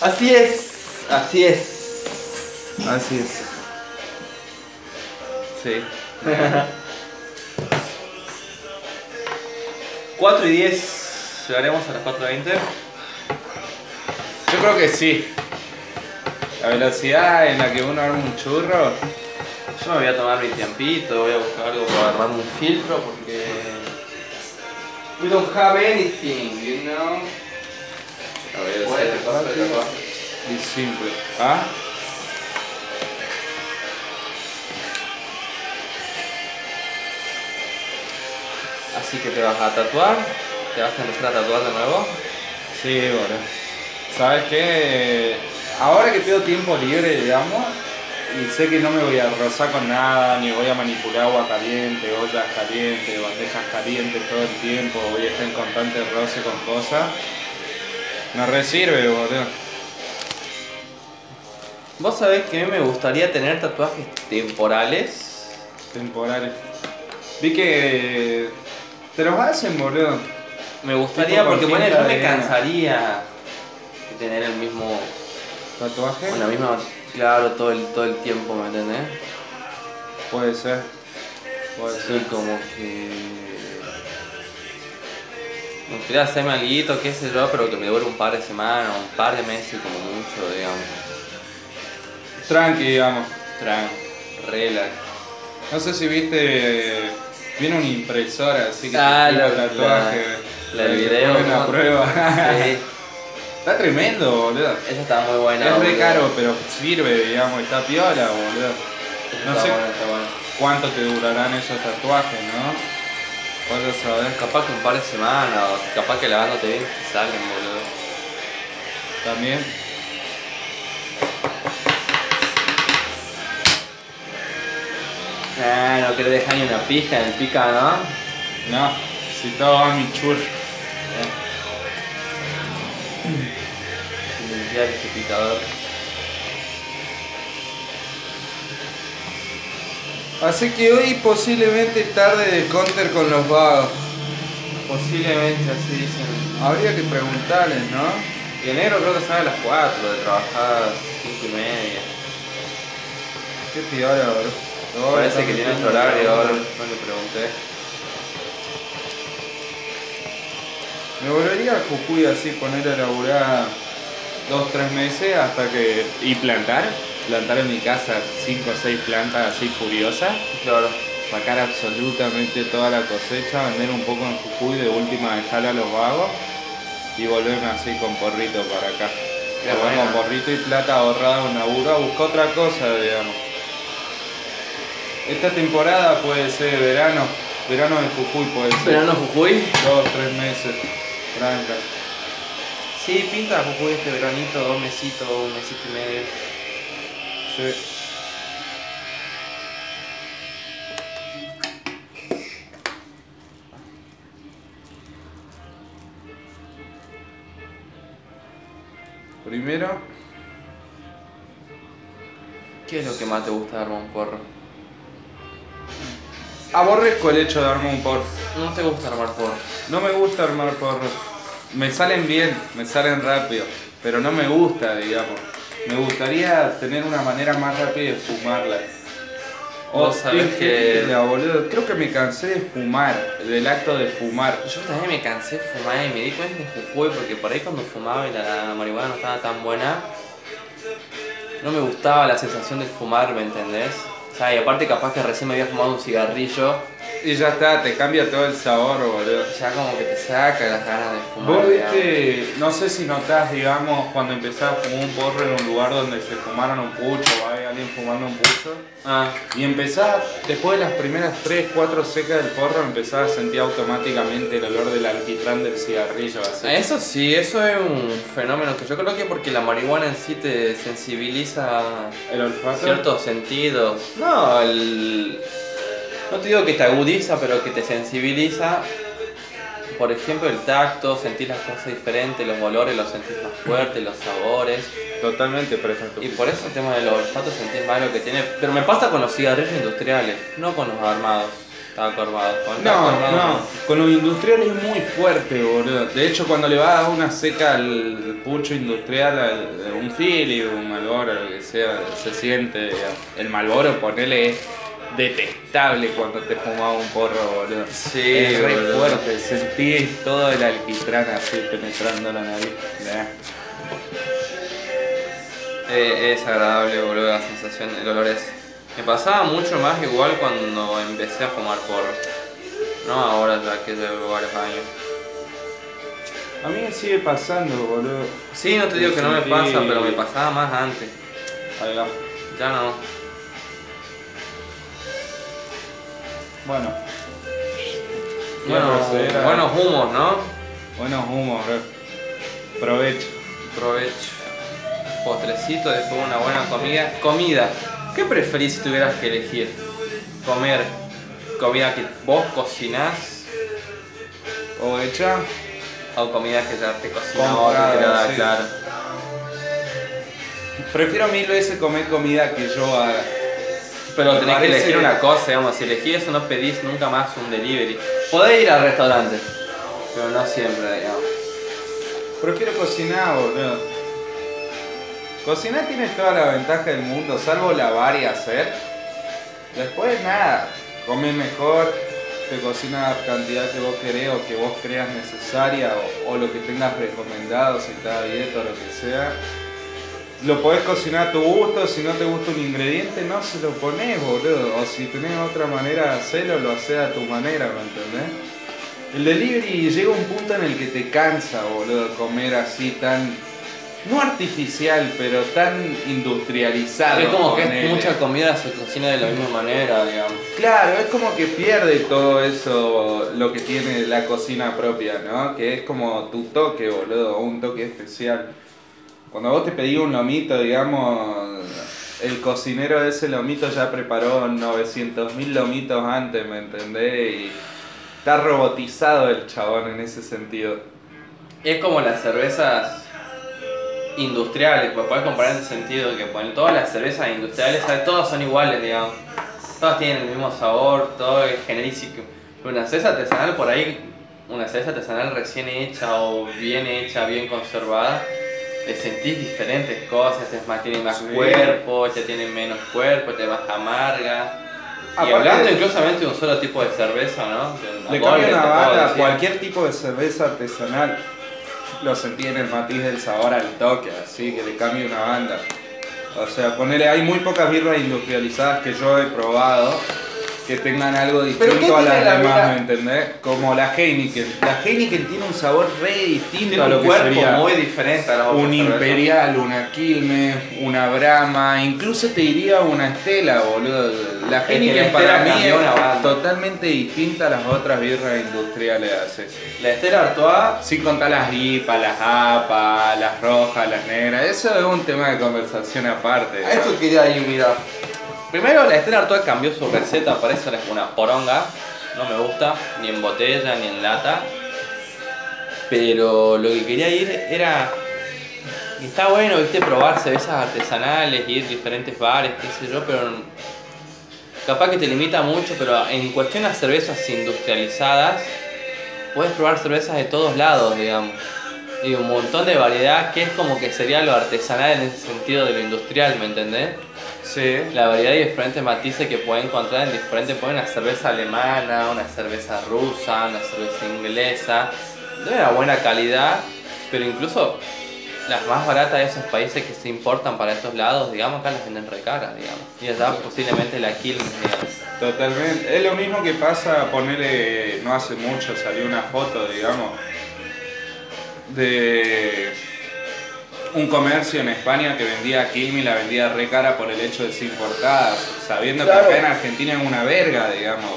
Así es, así es. Así es. Sí. 4 y 10. ¿Llegaremos a las 4.20? Yo creo que sí. La velocidad en la que uno arma un churro. Yo me voy a tomar mi tiempito, voy a buscar algo para armar un filtro porque. We don't have anything, you know. A ver, Bueno. Y simple. ¿Ah? Así que te vas a tatuar, te vas a empezar a tatuar de nuevo. Sí, boludo. ¿Sabes qué? Ahora que tengo tiempo libre, digamos, y sé que no me voy a rozar con nada, ni voy a manipular agua caliente, ollas calientes, bandejas calientes todo el tiempo, voy a estar en constante roce con cosas, me resirve, boludo. Vos sabés que a mí me gustaría tener tatuajes temporales. Temporales. Vi que te los hacen, boludo. Me gustaría porque bueno, yo me cansaría de tener el mismo, ¿Tatuaje? con la misma, claro, todo el, todo el tiempo, ¿me entendés? Puede ser. Puede Sí, ser. como que... Me gustaría hacerme algo, qué sé yo, pero que me dure un par de semanas, un par de meses como mucho, digamos. Tranqui, digamos. Tran, relax. No sé si viste. Viene una impresora así que Ah, te la- tatuaje. la que video, ponen a ¿no? prueba. Sí, Está tremendo, boludo. esa está muy buena. es re boludo. caro, pero sirve, digamos, está piola, boludo. No sé. ¿Cuánto te durarán esos tatuajes, no? ¿Cuánto sabes? Capaz que un par de semanas, o capaz que lavándote bien te salen, boludo. También. Ah, no querés dejar ni una pizca en el pica, ¿no? No, si todo va a mi chur. Limpiar este picador. Así que hoy posiblemente tarde de counter con los vagos. Posiblemente así dicen. Habría que preguntarles, ¿no? Y el negro creo que sale a las 4 de trabajar a las 5 y media. Qué piola, boludo. Parece que tiene otro horario ahora, hora. no le pregunté. Me volvería a Jujuy así, poner a laburar dos, tres meses hasta que. y plantar. Plantar en mi casa cinco o seis plantas así furiosas. Claro. Sacar absolutamente toda la cosecha, vender un poco en Jujuy, de última dejar a los vagos y volverme así con porrito para acá. Buena. con porrito y plata ahorrada en laburo, a buscar otra cosa, digamos. Esta temporada puede ser verano, verano de Jujuy puede ser. Verano Jujuy. Dos, tres meses, tranca. Sí, pinta Jujuy este veranito, dos mesitos, un mesito y medio. Sí. Primero, ¿Qué es lo que más te gusta de armar un porro? aborrezco el hecho de armar un porro. No te gusta armar porro. No me gusta armar porros. Me salen bien, me salen rápido, pero no me gusta, digamos. Me gustaría tener una manera más rápida de fumarla. Sabés dije, que- la boludo, creo que me cansé de fumar, del acto de fumar. Yo también me cansé de fumar y me di cuenta en Jujuy porque por ahí cuando fumaba y la, la marihuana no estaba tan buena, no me gustaba la sensación de fumar, ¿me entendés? O sea, y aparte capaz que recién me había fumado un cigarrillo, Y ya está, te cambia todo el sabor, boludo. ya como que te saca las ganas de fumar. Vos viste, no sé si notás, digamos, cuando empezás a fumar un porro en un lugar donde se fumaron un pucho o hay alguien fumando un pucho. Ah, Y empezás, después de las primeras 3, 4 secas del porro, empezás a sentir automáticamente el olor del alquitrán del cigarrillo. Así. eso sí, eso es un fenómeno que yo creo que porque la marihuana en sí te sensibiliza El olfato. ciertos sentidos. No, el... No te digo que te agudiza, pero que te sensibiliza por ejemplo, el tacto, sentís las cosas diferentes, los olores los sentís más fuertes, los sabores. Totalmente presta Y por eso el tema del olfato sentís más lo que tiene. Pero me pasa con los cigarrillos industriales, no con los armados. Con el tabaco No, armado no, con los industriales es muy fuerte, boludo. De hecho, cuando le vas a dar una seca al pucho industrial, al- un Philly, un Malboro, lo que sea, se siente. El Malboro, ponele, es detestable cuando te fumas un porro, boludo. Sí, es re boludo. fuerte, sentís todo el alquitrán así penetrando la nariz. Nah. Eh, es agradable, boludo, la sensación, el olor es. Me pasaba mucho más igual cuando empecé a fumar porro. No ahora ya que llevo varios años. A mí me sigue pasando, boludo. Sí, no te digo que no me pasa, pero me pasaba más antes. Ahí va. Ya no. Bueno. Bueno, a buenos humos, ¿no? Buenos humos, bro. Provecho. Provecho. Postrecito, después una buena comida. Comida. ¿Qué preferís si tuvieras que elegir? Comer comida que vos cocinás O hecha. o comida que ya te otra, tirada, sí. claro. Prefiero mil veces comer comida que yo haga. Pero Me tenés que elegir una cosa, digamos, si elegís eso no pedís nunca más un delivery. Podés ir al restaurante, pero no siempre, digamos. Prefiero cocinar, boludo. Cocinar tiene toda la ventaja del mundo, salvo lavar y hacer. Después nada, comer mejor, te cocina la cantidad que vos querés o que vos creas necesaria o, o lo que tengas recomendado, si está a dieta o lo que sea. Lo podés cocinar a tu gusto, si no te gusta un ingrediente no se lo pones, boludo. O si tenés otra manera de hacerlo, lo haces a tu manera, ¿me entendés? El delivery llega a un punto en el que te cansa, boludo, comer así tan. No artificial, pero tan industrializado. Es como que es mucha comida se cocina de la misma manera, digamos. Claro, es como que pierde todo eso, lo que tiene la cocina propia, ¿no? Que es como tu toque, boludo, un toque especial. Cuando vos te pedís un lomito, digamos, el cocinero de ese lomito ya preparó 900.000 lomitos antes, ¿me entendés? Y está robotizado el chabón en ese sentido. Es como las cervezas industriales, pues puedes comparar en ese sentido que todas las cervezas industriales, todas son iguales, digamos. Todas tienen el mismo sabor, todo es genérico. Una cerveza artesanal por ahí, una cerveza artesanal recién hecha o bien hecha, bien conservada, le sentís diferentes cosas, es más, tiene más Sí. cuerpo, ya tiene menos cuerpo, te más amarga. Y hablando inclusivamente de un solo tipo de cerveza, ¿no? De Le cambia te una banda, cualquier tipo de cerveza artesanal lo sentí en el matiz del sabor al toque, así que le cambia una banda. O sea, ponele, hay muy pocas birras industrializadas que yo he probado que tengan algo ¿Pero distinto a las la demás? ¿me entendés? Como la Heineken. La Heineken tiene un sabor re distinto Tiene a lo un que cuerpo sería muy diferente a las otras un cervezas. Imperial, una Quilmes, una Brahma, incluso te diría una Estela, boludo. La Es que la Heineken para mí cambió es banda. totalmente distinta a las otras birras industriales. así. La Estela Artois Sin contar las IPA, las APA, las rojas, las negras, eso es un tema de conversación aparte. A esto quería ir, mira. Primero, la Estela Artois cambió su receta, parece una poronga. No me gusta, ni en botella, ni en lata. Pero lo que quería ir era. Está bueno, viste, probar cervezas artesanales, ir a diferentes bares, qué sé yo, pero. Capaz que te limita mucho, pero en cuestión a cervezas industrializadas, puedes probar cervezas de todos lados, digamos. Y un montón de variedad, que es como que sería lo artesanal en ese sentido de lo industrial, ¿me entendés? Sí. La variedad de diferentes matices que pueden encontrar en diferentes, pueden una cerveza alemana, una cerveza rusa, una cerveza inglesa, de una buena calidad, pero incluso las más baratas de esos países que se importan para estos lados, digamos, acá las venden re caras, digamos. Y allá posiblemente la Quilmes, digamos. Totalmente. Es lo mismo que pasa, ponerle, no hace mucho salió una foto, digamos, de un comercio en España que vendía Quilmes y la vendía re cara por el hecho de ser importada, sabiendo Claro. que acá en Argentina es una verga, digamos.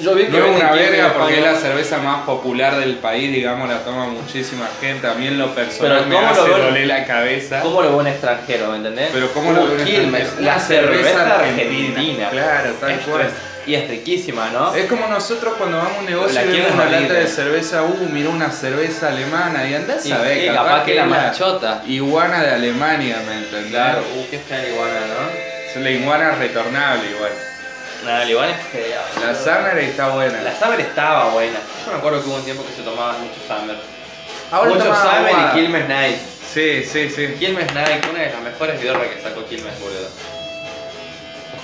Yo vi No es una verga porque es la cerveza más popular del país, digamos, la toma muchísima gente. A mí en lo personal Pero me ¿cómo lo hace doler la cabeza. ¿Cómo lo ve un extranjero, me entendés? Pero ¿cómo lo ve un extranjero? la cerveza cerveza argentina. argentina. Claro, tal Esto cual. es- Y es riquísima, ¿no? Es como nosotros cuando vamos a un negocio y vemos una lata de cerveza, uh, mira una cerveza alemana y andás a ver, y capaz que la más chota. iguana de Alemania, ¿me entendés? Claro, uh, qué fea la iguana, ¿no? Es la iguana retornable igual. Nada, la iguana es fea. La. Summer está buena. La Summer estaba buena. Yo me acuerdo que hubo un tiempo que se tomaba mucho Summer. Ahora mucho Summer agua. y Quilmes Night. Sí, sí, sí. Quilmes Night, una de las mejores birras que sacó Quilmes, boludo.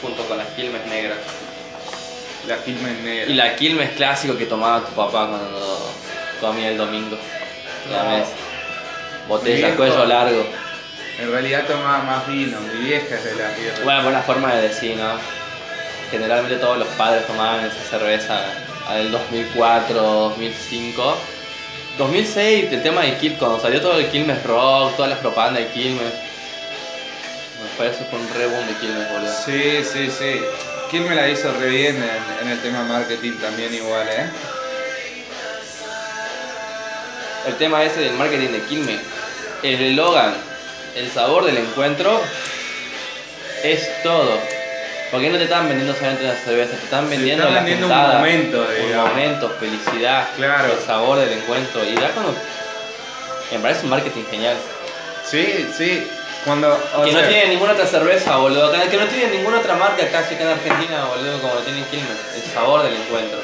Junto con las Quilmes negras. La Quilmes negra. Y la Quilmes clásico que tomaba tu papá cuando comía el domingo. La No. mesa. Botella, viejo- cuello largo. En realidad tomaba más vino, mi vieja es de la tierra. Bueno, buena forma de decir, ¿no? Generalmente todos los padres tomaban esa cerveza en el 2004, 2005. 2006, el tema de Quilmes, cuando salió todo el Quilmes Rock, todas las propagandas de Quilmes. Me parece que fue un re boom de Quilmes, boludo. Sí, sí, sí. Quilmes la hizo re bien en, en el tema marketing también igual, ¿eh? El tema ese del marketing de Quilmes, el eslogan, el sabor del encuentro, es todo. Porque no te están vendiendo solamente una cerveza, te están vendiendo, están la vendiendo un momento, un digamos. momento, felicidad, Claro. el sabor del encuentro. Y ya cuando. Me parece un marketing genial. Sí, sí. Cuando. que no tiene ninguna otra cerveza, boludo. Que no tiene ninguna otra marca casi acá en Argentina, boludo, como lo tiene Quilmes. El sabor del encuentro.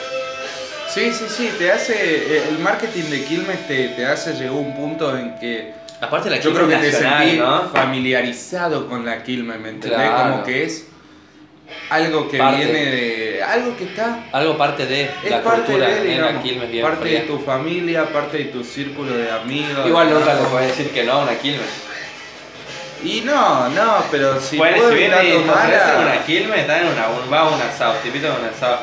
Sí, sí, sí. Te hace. eh, El marketing de Quilmes te, te hace llegó a un punto en que. Aparte la Yo creo que te sentí ¿no? familiarizado con la Quilmes, ¿me entendés? Claro. Como que es algo que Parte. viene de. algo que está. Algo parte de Es la parte cultura de, en la digamos, Quilmes bien parte fría. de tu familia, parte de tu círculo de amigos. Igual nunca le digamos. puedes decir que no a una Quilmes. Y no, no, pero si bueno, puedo si viene y tomarla- una Quilmes, te traen una, un, va un asado, te invitan a un asado.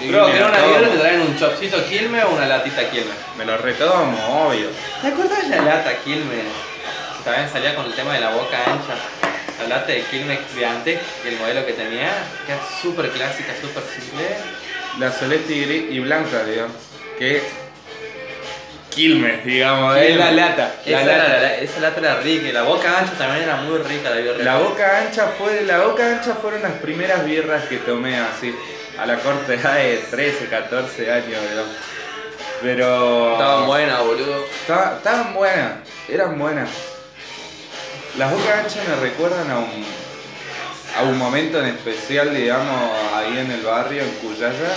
Me que una birra te traen un chopcito Quilmes o una latita Quilmes. Me lo retomo, obvio. ¿Te acuerdas de la lata Quilmes? Que también salía con el tema de la boca ancha. La lata de Quilmes de antes, el modelo que tenía, que era súper clásica, súper simple. La celeste y, gris y blanca, digamos. Que Quilmes, digamos. Es la lata. La esa, lata. Era, la- esa lata era rica y la boca ancha también era muy rica la birra. La boca ancha fue, la boca ancha fueron las primeras birras que tomé así, a la corta edad de 13, 14 años, digamos. Pero. Estaban buenas, boludo. Estaba- Estaban buenas, eran buenas. Las bocas anchas me recuerdan a un, a un momento en especial, digamos, ahí en el barrio, en Cuyaya,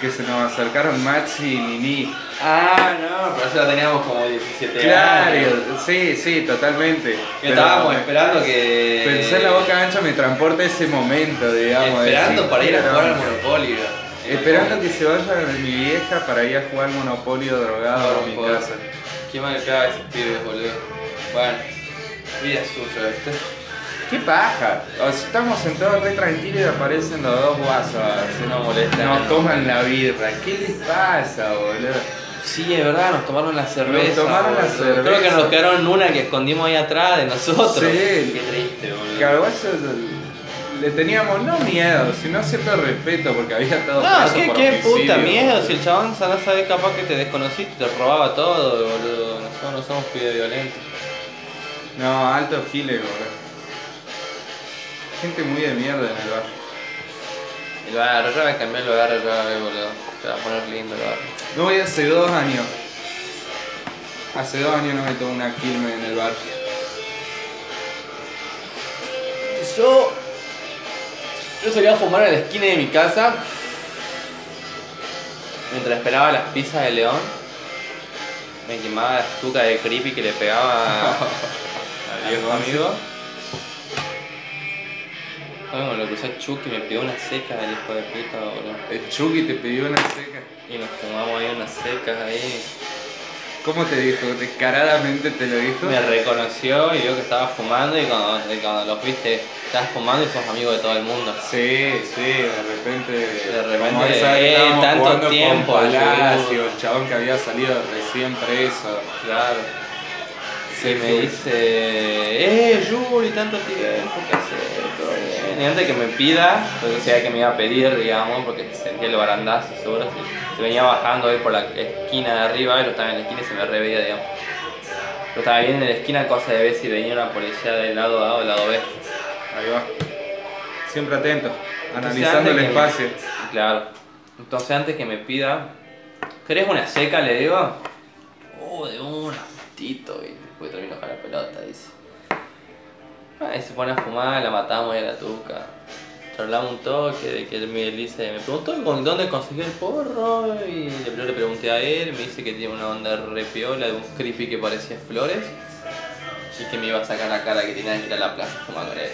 que se nos acercaron Maxi y Nini. Ah, no, pero eso teníamos como 17 Claro, años. sí, sí, totalmente. Que Pero estábamos esperando que. Pensé en la boca ancha me transporta ese momento, digamos. Esperando decir, para ir a "Qué jugar al onda". Monopoly. Esperando que se vaya mi vieja para ir a jugar Monopolio drogado a mi casa. Qué mal ese pibe, boludo. Bueno, vida suya, ¿viste? ¡Qué paja! O sea, estamos sentados re tranquilos y aparecen los dos guasos. así, No molestan. Nos toman la birra. ¿Qué les pasa, boludo? Sí, es verdad, nos tomaron la cerveza. tomaron la boludo. Creo que cerveza. nos quedaron una que escondimos ahí atrás de nosotros. Sí. Qué triste, boludo. Guaso le teníamos no miedo, sino cierto respeto porque había estado No, preso qué, por qué puta miedo, si el chabón no sabe capaz que te desconociste, te robaba todo, boludo. Nosotros no somos pibes violentos. No, alto giles, boludo. Gente muy de mierda en el barrio. El barrio, ya va a cambiar el barrio, ya a ver, boludo. Se va a poner lindo el barrio. No voy hace dos años. Hace dos años no me tomo una quilme en el barrio. Yo. Yo salía a fumar en la esquina de mi casa. Mientras esperaba las pizzas de León. Me quemaba la estuca de creepy que le pegaba al viejo amigo. Bueno, lo crucé a Chucky me pidió una seca el hijo de puta, boludo. El Chucky te pidió una seca. Y nos fumamos ahí unas secas ahí. ¿Cómo te dijo? ¿Descaradamente te lo dijo? Me reconoció y vio que estaba fumando y cuando, cuando los viste, estabas fumando y sos amigo de todo el mundo. Sí, sí, de repente. De repente, esa que eh, tanto jugando con tiempo, Palacio, el chabón que había salido recién preso. Claro. Y me dice, eh, Yuri, tanto tiempo, ¿qué haces? Todo bien. Y antes que me pida, porque sabía que me iba a pedir, digamos, porque sentía el barandazo, seguro. Se, se venía bajando él por la esquina de arriba, y lo estaba en la esquina y se me reveía, digamos. Yo estaba bien en la esquina, cosa de ver si venía una policía del lado A o del lado B. Ahí va. Siempre atento. Analizando el que- espacio. Claro. Entonces antes que me pida, ¿querés una seca? Le digo. Oh, de una, tito, y después termino con la pelota, dice. Ah, y se pone a fumar, la matamos y a la tuca. Charlamos un toque de que él me dice, me preguntó con dónde conseguí el porro y yo le pregunté a él, me dice que tiene una onda re piola de un creepy que parecía flores y que me iba a sacar la cara que tenía que ir a la plaza a fumar con él.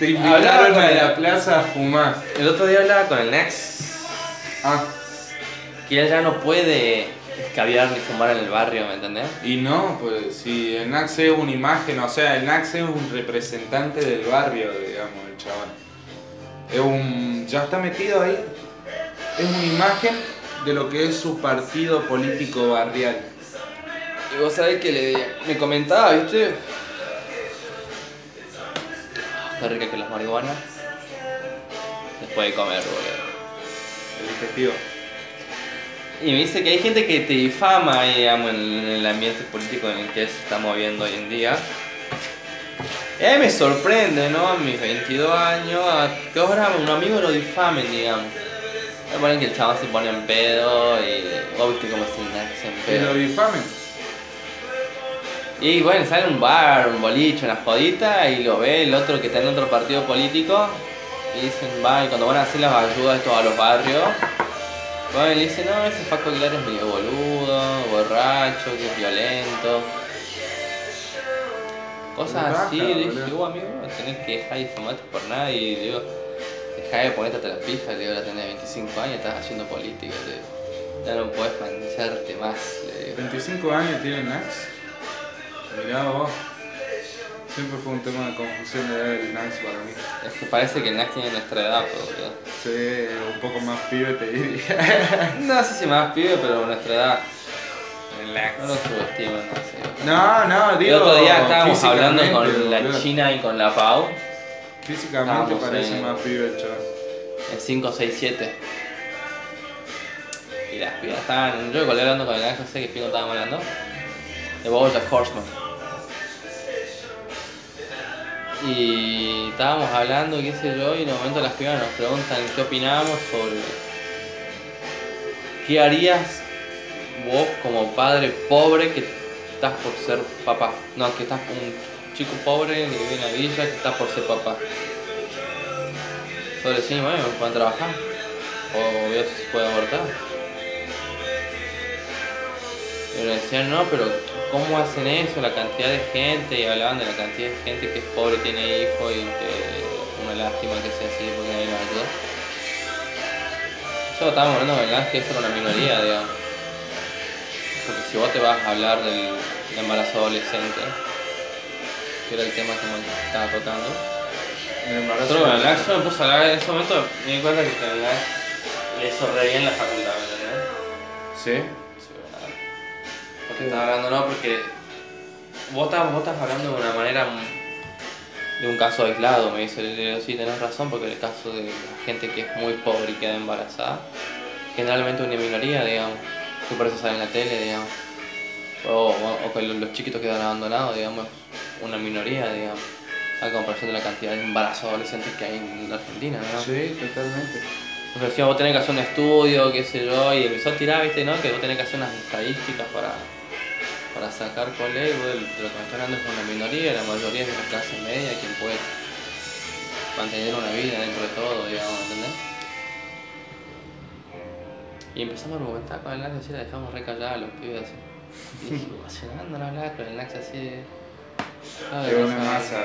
Te invitaron a la plaza a fumar. El otro día hablaba con el Nex Ah, que él ya no puede escabiar ni fumar en el barrio, ¿me entendés? y no, pues si el Nax es una imagen, o sea, el Nax es un representante del barrio, digamos, el chaval. Es un. ya está metido ahí. Es una imagen de lo que es su partido político barrial. Y vos sabés que le, me comentaba, ¿viste? Qué rica que las marihuanas. Después de comer, boludo. El digestivo. Y me dice que hay gente que te difama, digamos, en el ambiente político en el que se está moviendo hoy en día. Y a mí me sorprende, ¿no? A mis 22 años, a que ahora un amigo lo difamen, digamos. Me ponen que el chaval se pone en pedo y vos viste cómo se en Que lo pedo. difamen. Y bueno, sale un bar, un boliche, una jodita y lo ve el otro que está en otro partido político y dicen, va, y cuando van a hacer las ayudas estos a los barrios, bueno, y le dicen, no, ese Paco Aguilar es medio boludo, borracho, que es violento. Cosas así, le dije, vos amigo, tenés que dejar de fumarte por nada y le digo, dejá de ponerte hasta la pija, le digo, ahora tenés 25 años, estás haciendo política, le digo, ya no podés mancharte más, le digo. 25 años tiene Nax. Mirá vos. Siempre fue un tema de confusión de edad el Nax para mí. Es que parece que el Nax tiene nuestra edad, pero. Sí, un poco más pibe te diría. No sé si más pibe, pero nuestra edad. El No lo subestimo, no sé. No, no, El digo. otro día estábamos hablando con la. China y con la Pau Físicamente Estábamos parece en- más pibe el chaval. en 5, 6, 7. Y las pibas estaban. Yo colgué hablando con el Nax, no sé qué pico estábamos hablando. De Bojack Horseman. Y estábamos hablando, qué sé yo, y en un momento las pibas nos preguntan qué opinamos sobre qué harías vos como padre pobre que estás por ser papá. No, que estás un chico pobre que vive villa que estás por ser papá. Solo decís, bueno, pueden trabajar. O Dios puede abortar. Pero decían, no, pero ¿cómo hacen eso? La cantidad de gente, y hablaban de la cantidad de gente que es pobre, tiene hijos y que una lástima que sea así porque nadie nos ayuda. Eso estábamos hablando el Lance, que eso era una minoría, digamos. Porque si vos te vas a hablar del embarazo adolescente, que era el tema que me estaba tocando, El embarazo. nosotros Lance yo me puse a hablar en ese momento, me di cuenta que Lance le hizo re bien la facultad, ¿me entendés? Sí. Porque estaba hablando, no, porque vos estás, vos estás hablando de una manera de un caso aislado, me dice, le sí, tenés razón, porque el caso de la gente que es muy pobre y queda embarazada, generalmente una minoría, digamos, que por eso sale en la tele, digamos, o, o- que los los chiquitos quedan abandonados, digamos, una minoría, digamos, a comparación de la cantidad de embarazos adolescentes que hay en Argentina, ¿no? Sí, totalmente. Nos decía, vos tenés que hacer un estudio, qué sé yo, y empezó a tirar, viste, ¿no? Que vos tenés que hacer unas estadísticas para, para sacar con ley, vos de lo que me está hablando es una minoría, la mayoría es de la clase media, quien puede mantener una vida dentro de todo, digamos, ¿entendés? Y empezamos a argumentar con el Nax así, la dejamos re callada a los pibes así. Y dije, emocionando no hablar con el Nax así de... "Ay, Es no una sé". masa,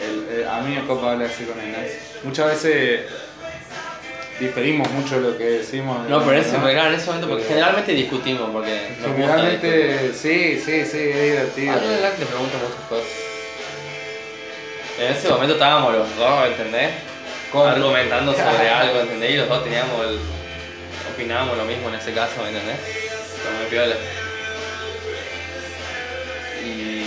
el- a mí me copa hablar así con el Nax. Muchas veces diferimos mucho de lo que decimos. No, pero ese, ¿no? claro, en ese momento, porque Pero- generalmente discutimos, porque nos gusta discutir. Generalmente, sí, sí, sí, es divertido. A mí pregunta muchas cosas. En ese momento estábamos los dos, ¿entendés? Con- Argumentando sobre algo, ¿entendés? Y los dos teníamos el... Opinábamos lo mismo en ese caso, ¿entendés? Como piola. Y...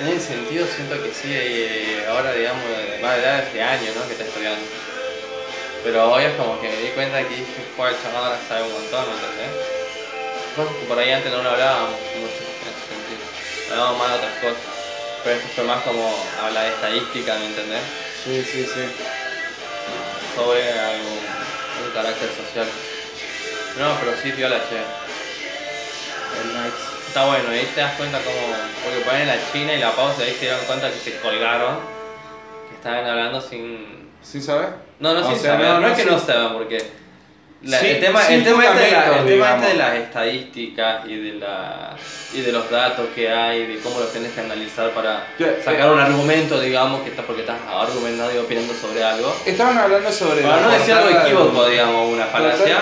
En ese sentido siento que sí, eh, ahora digamos, más ya desde años, ¿no? Que está estudiando. Pero hoy es como que me di cuenta que dije, fue el chaval ahora sabe un montón, ¿me entendés? Cosas que por ahí antes no lo hablábamos mucho en ese sentido. Hablábamos más de otras cosas. Pero esto fue más como habla de estadística, ¿me entendés? Sí, sí, sí. Sobre algo, un carácter social. No, pero sí, viola, che. El Nax. Está bueno, ahí te das cuenta como. Porque ponen la China y la pausa y ahí se dieron cuenta que se colgaron. Estaban hablando sin. ¿Sí sabes? No, no, O sin sea, saber, no, no, no, es que sí. no sepan, porque. la- Sí, el tema, el tema, este de, la- el tema este de las estadísticas y de, la, y de los datos que hay, de cómo los tenés que analizar para Ya, sacar eh. un argumento, digamos, que está porque estás argumentando y opinando sobre algo. Estaban hablando sobre. Para no decir algo equívoco, digamos, una falacia.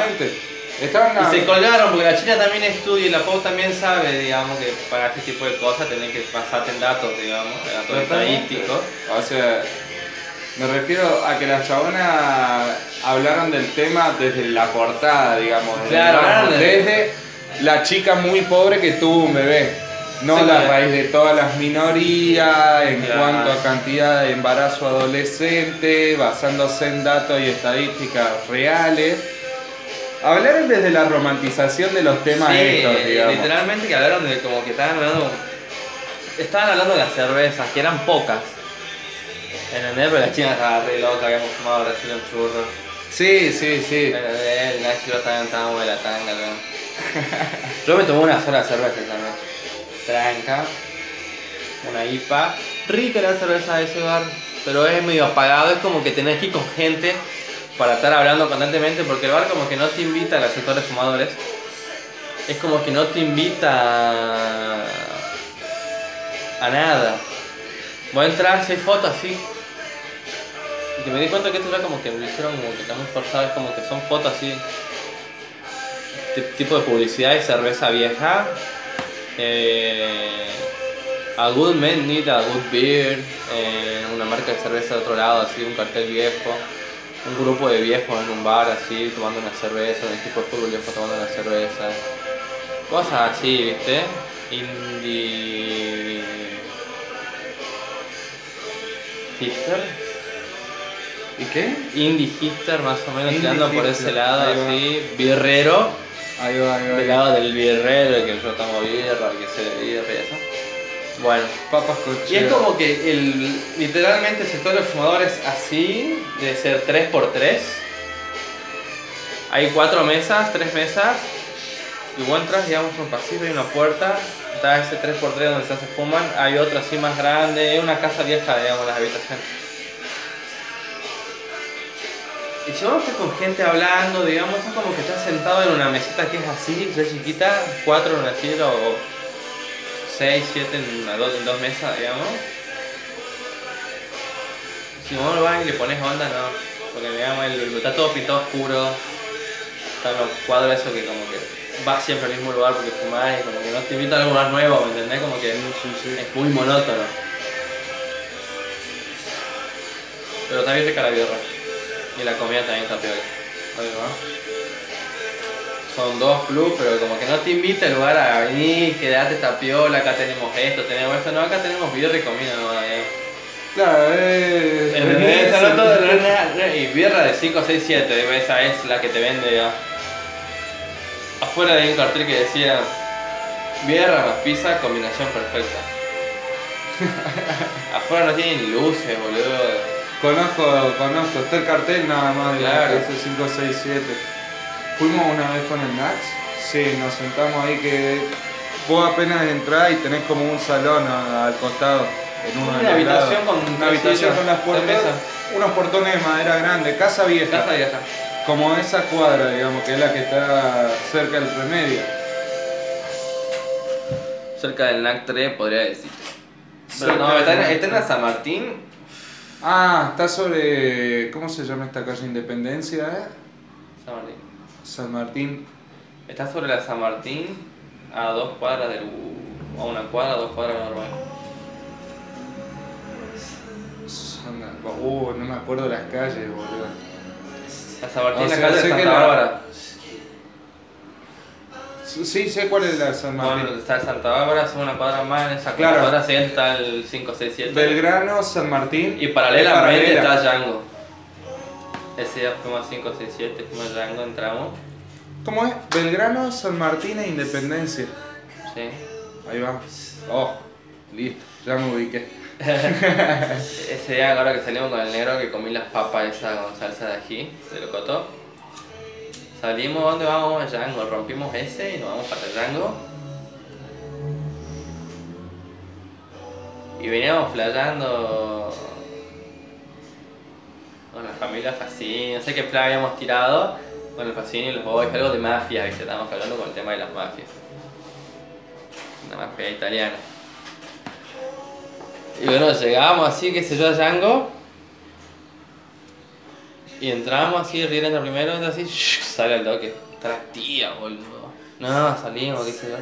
Estaban Y se colgaron porque la China también estudia y la POU también sabe, digamos, que para este tipo de cosas tenés que basarte en datos, digamos, datos estadísticos. O sea, me refiero a que las chabonas hablaron del tema desde la portada, digamos. desde Claro, desde la chica muy pobre que tuvo un bebé. No Sí, la raíz de todas las minorías en Claro. cuanto a cantidad de embarazo adolescente, basándose en datos y estadísticas reales. Hablaron desde la romantización de los temas sí, estos, digamos. literalmente que hablaron de como que estaban hablando. Estaban hablando de las cervezas, que eran pocas. ¿Entendés? Pero la China estaba re loca, habíamos fumado recién un churro. Sí, sí, sí. ¿Entendés? El Nacho estaba estábamos de la tanga, ¿no? Yo me tomé una sola cerveza esa noche. Tranca. Una IPA. Rica la cerveza de ese bar. Pero es medio apagado, es como que tenés que ir con gente para estar hablando constantemente porque el bar como que no te invita a los sectores fumadores. Es como que no te invita a nada. Voy a entrar, si hay fotos así. Que me di cuenta que esto ya como que lo hicieron como que muy forzado, es como que son fotos así. ti- tipo de publicidad de cerveza vieja. Eh, a good man need a good beer. eh, una marca de cerveza de otro lado, así, un cartel viejo. Un grupo de viejos en un bar así, tomando una cerveza, un equipo de fútbol viejo tomando una cerveza. Cosas así, ¿viste? Indie. Hipster. ¿Y qué? Indie hipster más o menos tirando por ese lado así, birrero, Ahí va, ahí va. del lado del birrero, el que yo tomo birra, el que se birra y eso. Bueno, Papas y es cocheras. como que el, literalmente el sector de los fumadores así, de ser 3x3. Hay cuatro mesas, tres mesas, y vos entras, digamos, un pasillo y una puerta, está ese 3x3 donde se fuman, hay otro así más grande, es una casa vieja, digamos, las habitaciones. Y si vos estás con gente hablando, digamos, es como que estás sentado en una mesita que es así, re chiquita, cuatro en una silla o seis, siete en, una, dos, en dos mesas, digamos. Si vos vas y le pones onda, no. Porque digamos, el, está todo pintado oscuro. Están los cuadros esos que como que vas siempre al mismo lugar porque fumás y como que no te invitan a algo más nuevo, ¿me entendés? Como que es muy monótono. Pero bien rica la birra. Y la comida también está peor. Ahí va. Son dos clubs, pero como que no te invita el lugar a venir, quedate esta piola, acá tenemos esto, tenemos esto, no, acá tenemos birra y comida no eh. Claro, eh. Es nada- no- Y birra de 5, 6, 7, esa es la que te vende ya. Afuera hay un cartel que decía birra más pizza, combinación perfecta. Afuera no tienen luces, boludo. Conozco, conozco. Está el cartel nada más de Claro. ese 5, 6, 7. Fuimos una vez con el Nax. Sí, nos sentamos ahí que vos apenas entrás y tenés como un salón a- al costado. En uno de Una habitación lados. con una habitación con las puertas. Unos portones de madera grande, casa vieja. Casa vieja. Como esa cuadra, digamos, que es la que está cerca del remedio. Cerca del NAC 3 podría decir. Pero Cerca no, está en, NAC está en 3. la San Martín. Ah, está sobre. ¿Cómo se llama esta calle Independencia? eh? San Martín. San Martín. Está sobre la San Martín a dos cuadras del. a una cuadra, a dos cuadras de Uruguay. San- Uh, no me acuerdo las calles, boludo. La San Martín, O la calle de Santa la- Bárbara. Sí, sé cuál es la San Martín. está Santa Bárbara, son una cuadra más, en esa Claro. cuadra siguiente está el 5, 6, 7. Belgrano, San Martín. Y paralelamente Es paralela. está Django. Ese día fuimos a 5, 6, 7, fuimos a Django, entramos. ¿Cómo es? Belgrano, San Martín e Independencia. Sí. Ahí va. Oh, Listo, ya me ubiqué. Ese día ahora que salimos con el negro que comí las papas esa con salsa de ají, de locoto. Salimos, ¿dónde vamos? A Django, rompimos ese y nos vamos para Django. Y veníamos flayando con la familia Facini, no sé qué playa habíamos tirado con el Facini y los boys, algo de mafia, que estábamos hablando con el tema de las mafias. Una mafia italiana. Y bueno, llegamos así, qué sé yo, a Django. Y entramos así, riendo primero, así, shh, sale el toque. Tras tía, boludo. No, salimos, qué sé yo.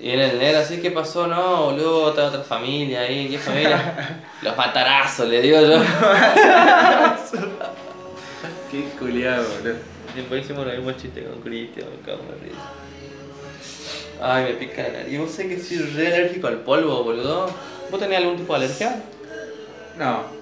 Y viene el negro así, ¿qué pasó? No, boludo, otra, otra familia ahí, ¿qué familia? Los matarazos, le digo yo. Qué culiado, boludo. Después hicimos el mismo chiste con Cristian, me cago en la risa. Ay, me pica la nariz. ¿Vos sé que soy re alérgico al polvo, boludo? ¿Vos tenés algún tipo de alergia? No,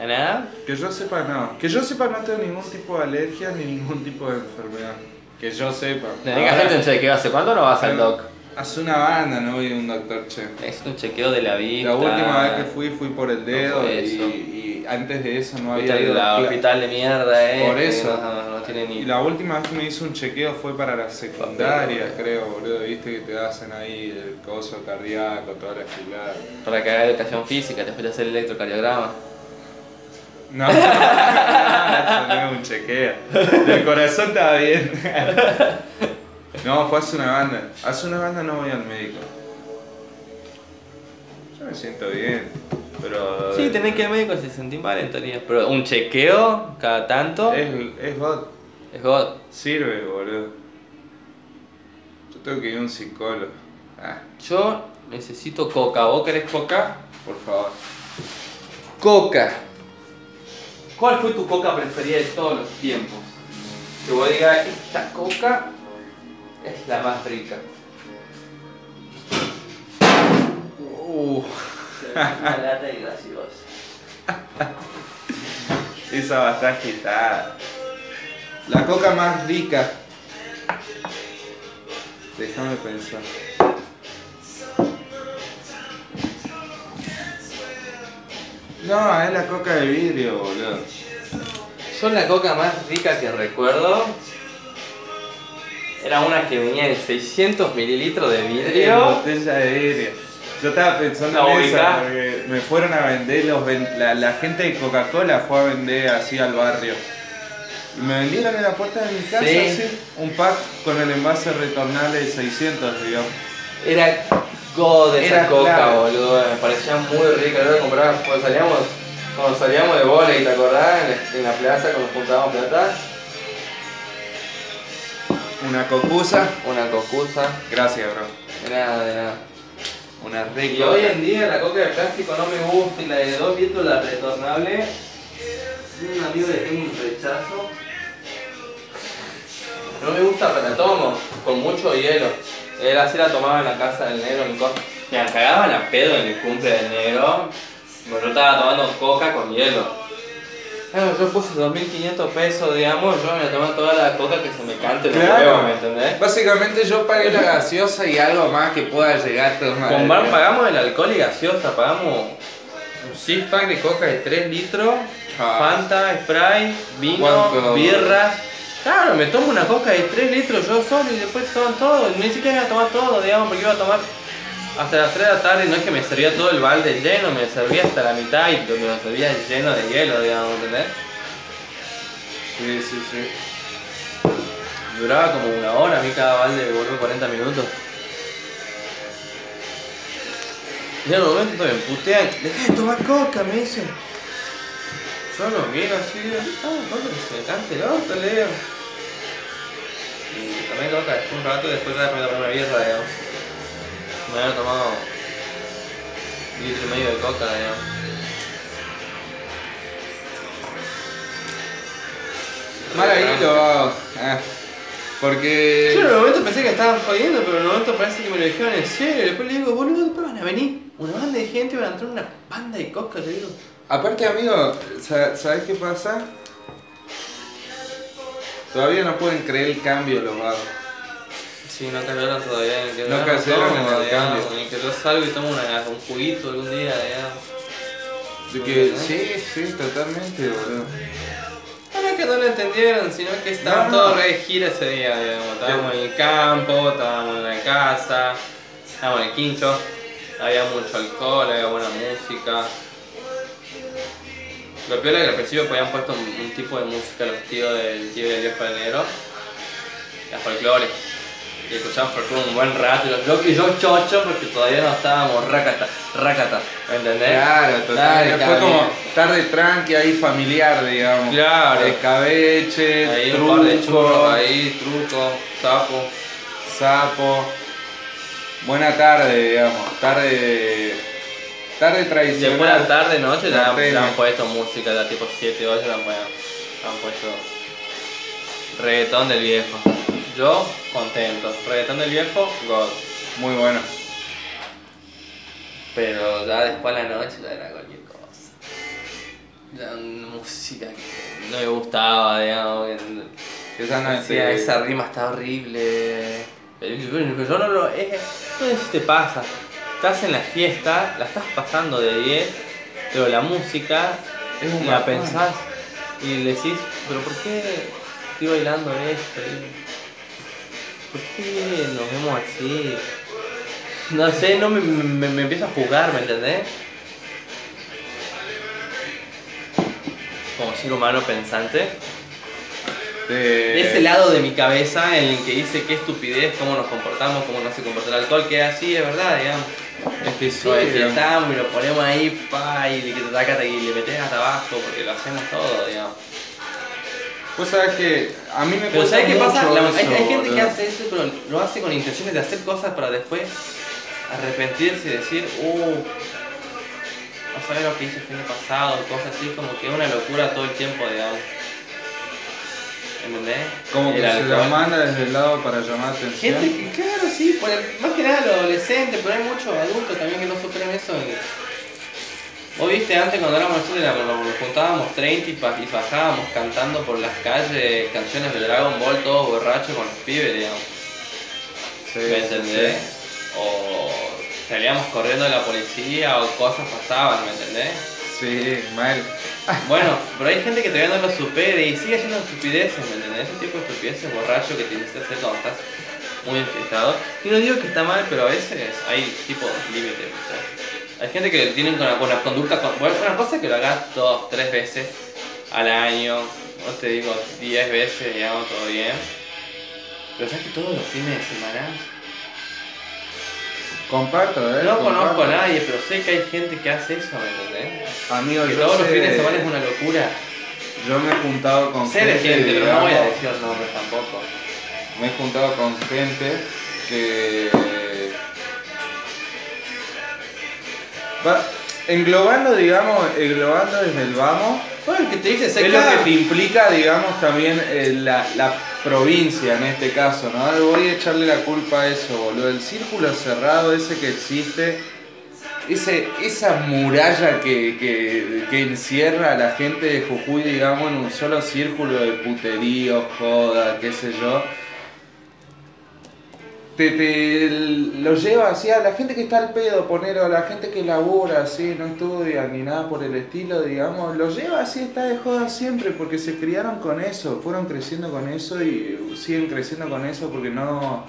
¿A nada? que yo sepa no. Que yo sepa no tengo ningún tipo de alergia ni ningún tipo de enfermedad. Que yo sepa. Tenés que un chequeo. ¿Hace cuándo no vas al doc? Hace una banda no voy a un doctor, che. Es un chequeo de la vista. La última vez que fui, fui por el dedo por y, y antes de eso no había ido. al Cla- hospital de mierda, eh. Por eso. No, no tiene ni. Y la última vez que me hizo un chequeo fue para la secundaria, creo, boludo. Viste que te hacen ahí el coso cardíaco, toda la gilada. Para que haga educación física, te fuiste a hacer el electrocardiograma. No, eso no es un chequeo. El corazón estaba bien. No, fue hace una banda. Hace una banda no voy al médico. Yo me siento bien, pero... Sí, tenés que ir al médico si se sentís mal en teoría. Pero un chequeo cada tanto Es, es God. es God. Sirve, boludo. Yo tengo que ir a un psicólogo. Ah, Yo necesito coca. ¿Vos querés coca? por favor. Coca. ¿Cuál fue tu coca preferida de todos los tiempos? Que vos digas, esta coca es la más rica. Uh, una lata y gaseosa. Esa va a estar agitada. La coca más rica. Déjame pensar. No, es la coca de vidrio, boludo. Yo la coca más rica que recuerdo era una que venía en 600 mililitros de En vidrio. botella de vidrio. Yo estaba pensando ¿La en ubicás? porque me fueron a vender los ven- la, la gente de Coca-Cola fue a vender así al barrio. Y me vendieron en la puerta de mi casa Sí. así, un pack con el envase retornable de 600, digamos. Era God esa Era coca, claro. boludo. Me parecía muy rica. Yo compraba cuando salíamos, cuando salíamos de volei, ¿te acordás? En la, en la plaza cuando juntábamos plata. Una cocusa. Una cocusa. Gracias, bro. De nada, de nada. Una Y rica. hoy en día la coca de plástico no me gusta y la de 2 litros, la retornable. Un amigo le tengo un rechazo. No me gusta, pero la tomo con mucho hielo. Él así la tomaba en la casa del negro en co- Me cagaban a pedo en el cumple del negro. Bueno, yo estaba tomando coca con hielo. Claro, yo puse 2.500 pesos, digamos, yo me tomé toda la coca que se me cante los Claro. huevos, ¿me entendés? Básicamente yo pagué la gaseosa y algo más que pueda llegar a tomar. Con bar pagamos el alcohol y gaseosa, pagamos un six pack de coca de 3 litros, Ah. Fanta, Sprite, vino, ¿Cuánto? birras. Claro, me tomo una coca de 3 litros yo solo y después toman todo. Ni siquiera iba a tomar todo, digamos, porque iba a tomar hasta las 3 de la tarde. No es que me servía todo el balde lleno, me servía hasta la mitad y me lo servía lleno de hielo, digamos, ¿entendés? Sí, sí, sí. Duraba como una hora, a mí cada balde volvió 40 minutos. Y en un momento me putean, deja de tomar coca, me dicen. Yo lo miro así, ah, que se me cante el orto, le digo. Y coca después un rato y después me tomé una birra, digamos. Me había tomado un litro y medio de coca, digamos. Hago. Ah, Porque. Yo en el momento pensé que estaban jodiendo, pero en el momento parece que me lo dijeron en serio. Después le digo, boludo, después van a venir una banda de gente, van a entrar una banda de coca, le digo. Aparte, amigo, sa- ¿sabes qué pasa? Todavía no pueden creer el cambio los vagos. Sí, no cayeron todavía que No cayeron en el cambio. Ni que yo salgo y tomo una- un juguito algún día, digamos. Que, sí, sí, totalmente, boludo. No es que no lo entendieron, sino que estaban No, no. todos re gira ese día, digamos. Estábamos en el campo, estábamos en la casa, estábamos en el quincho, había mucho alcohol, había buena música. Lo peor era que al principio habían puesto un, un tipo de música los tíos del tío del viejo del negro, la folclore. Y escuchamos folclore un buen rato, y yo, yo, y yo chocho porque todavía no estábamos racata, racata, ¿entendés? Claro, totalmente. Fue como tarde tranqui ahí familiar, digamos. Claro. Escabeche, Ahí un par de churros truco, ahí, truco, sapo. sapo. Buena tarde, digamos. Tarde. Tarde tradicional. Después de la tarde, noche, ya, han puesto música, ya tipo 7, 8, ya han, puesto- han puesto reggaetón del viejo. Yo, contento. Reggaetón del viejo, God. Muy bueno. Pero ya después de la noche ya era cualquier cosa. Ya música que no me gustaba, digamos. que- Esa no. Decía, eh, esa rima está horrible. Pero pero yo no lo. Es, no sé si te pasa. Estás en la fiesta, la estás pasando de 10, pero la música Es un la pensás y le decís, pero ¿por qué estoy bailando esto? ¿Por qué nos vemos así? No sé, no me, me, me empiezo a jugar, ¿me entendés? Como ser humano pensante. de- Ese lado de mi cabeza en el que dice qué estupidez, cómo nos comportamos, cómo no se comporta el alcohol, que es así, es verdad, digamos. Es que sí, Lo y lo ponemos ahí, pa, y le, taca, y le metes hasta abajo, porque lo hacemos todo, digamos. Vos sabés que a mí me Pero ¿sabes qué pasa? La- hay, eso, hay gente que hace eso, pero lo hace con intenciones de hacer cosas para después arrepentirse y decir, uh, no sabes lo que hice el fin pasado, cosas así, como que es una locura todo el tiempo, digamos. ¿Entendés? Como que El se lo alcohol. manda desde el lado para llamar atención. Gente que, claro, sí, por el- más que nada los adolescentes, pero hay muchos adultos también que no superan eso. Vos viste antes cuando éramos cuando nos juntábamos 30 y, y bajábamos cantando por las calles canciones de Dragon Ball todos borrachos con los pibes, digamos. Sí, ¿Me sí, entendés? O salíamos corriendo de la policía o cosas pasaban, ¿me entendés? Sí, mal. Bueno, pero hay gente que todavía no lo supere y sigue haciendo estupideces, ¿me entendés? Ese tipo de estupideces borracho que tienes que hacer cuando estás muy enfiestado. Y no digo que está mal, pero a veces hay tipo límites. Hay gente que tienen con la, con la conducta, con- bueno, una cosa que lo hagas dos, tres veces al año, no te digo diez veces, digamos, todo bien. Pero sabes que todos los fines de semana Comparto, ¿eh? no conozco a nadie, pero sé que hay gente que hace eso, ¿me entendés? Amigo, Que yo todos los sé- fines de semana es una locura. Yo me he juntado con Sé de gente, gente, pero no voy a decir nombres tampoco. Me he juntado con gente que. Va, englobando, digamos, englobando desde el vamos, Bueno, el que te dice se es lo que te implica, digamos, también eh, la, la provincia en este caso, ¿no? Voy a echarle la culpa a eso, boludo. El círculo cerrado ese que existe, ese, esa muralla que, que, que encierra a la gente de Jujuy, digamos, en un solo círculo de puterío, joda, qué sé yo. Te, te lo lleva así a la gente que está al pedo, poner a la gente que labura así, no estudia ni nada por el estilo, digamos, lo lleva así, está de joda siempre, porque se criaron con eso, fueron creciendo con eso y siguen creciendo con eso porque no...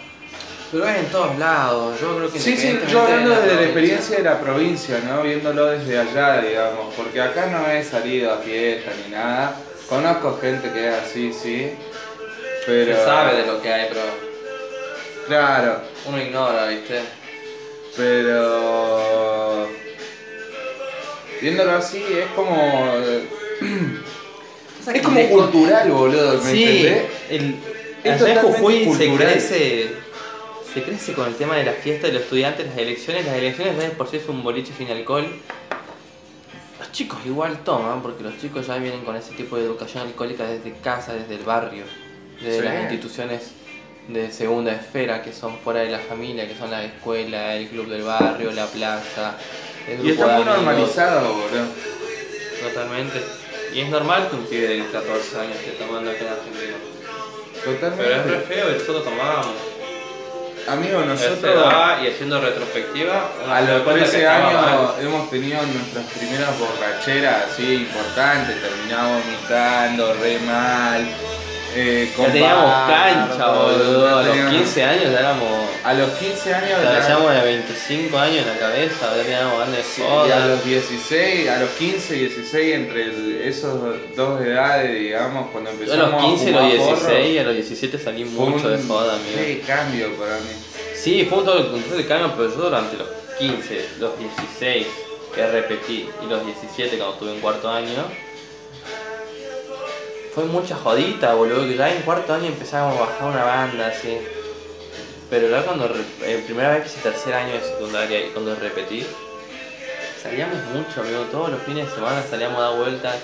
Pero es en todos lados, yo creo que Sí, sí, yo hablando de desde la experiencia de la provincia, ¿no? Viéndolo desde allá, digamos, porque acá no he salido a fiesta ni nada. Conozco gente que es así, sí, pero... Se sabe de lo que hay, pero Claro, uno ignora, ¿viste? pero... Viéndolo así, es como... Es como cultural, boludo, ¿me Sí, entendés? el, Es allá Jujuy se crece, se crece con el tema de la fiesta de los estudiantes, las elecciones, las elecciones ya por sí es un boliche sin alcohol. Los chicos igual toman, porque los chicos ya vienen con ese tipo de educación alcohólica desde casa, desde el barrio, desde Sí. las instituciones de segunda esfera que son fuera de la familia, que son la escuela, el club del barrio, la plaza. el Y grupo está de muy amigos. normalizado, boludo. Totalmente. Y es normal que un pibe de 14 años esté tomando acá en Argentina. Totalmente. Pero es re feo, y nosotros tomábamos. Amigo, esa nosotros edad y haciendo retrospectiva, a los cuenta que 13 estaba años mal. hemos tenido nuestras primeras borracheras así importantes, terminamos vomitando, re mal. Eh, Ya teníamos cancha, boludo. A los teníamos- 15 años ya éramos. A los 15 años Ya de 25 años en la cabeza, ya teníamos de Sí, y a los 16, a los 15, 16, entre el- esos dos edades, digamos, cuando Yo a empezamos los 15 y los a fumar porro, 16 y a los 17 salí mucho de joda, amigo. re cambio para mí. Sí, fue un todo el control de cambio, pero yo durante los 15, los 16 que repetí y los 17 cuando estuve en cuarto año, fue mucha jodita, boludo, que ya en cuarto año empezábamos a bajar una banda así. Pero ya cuando, eh, primera vez que hice tercer año de secundaria y cuando repetí, salíamos mucho, amigo, todos los fines de semana salíamos a dar vueltas,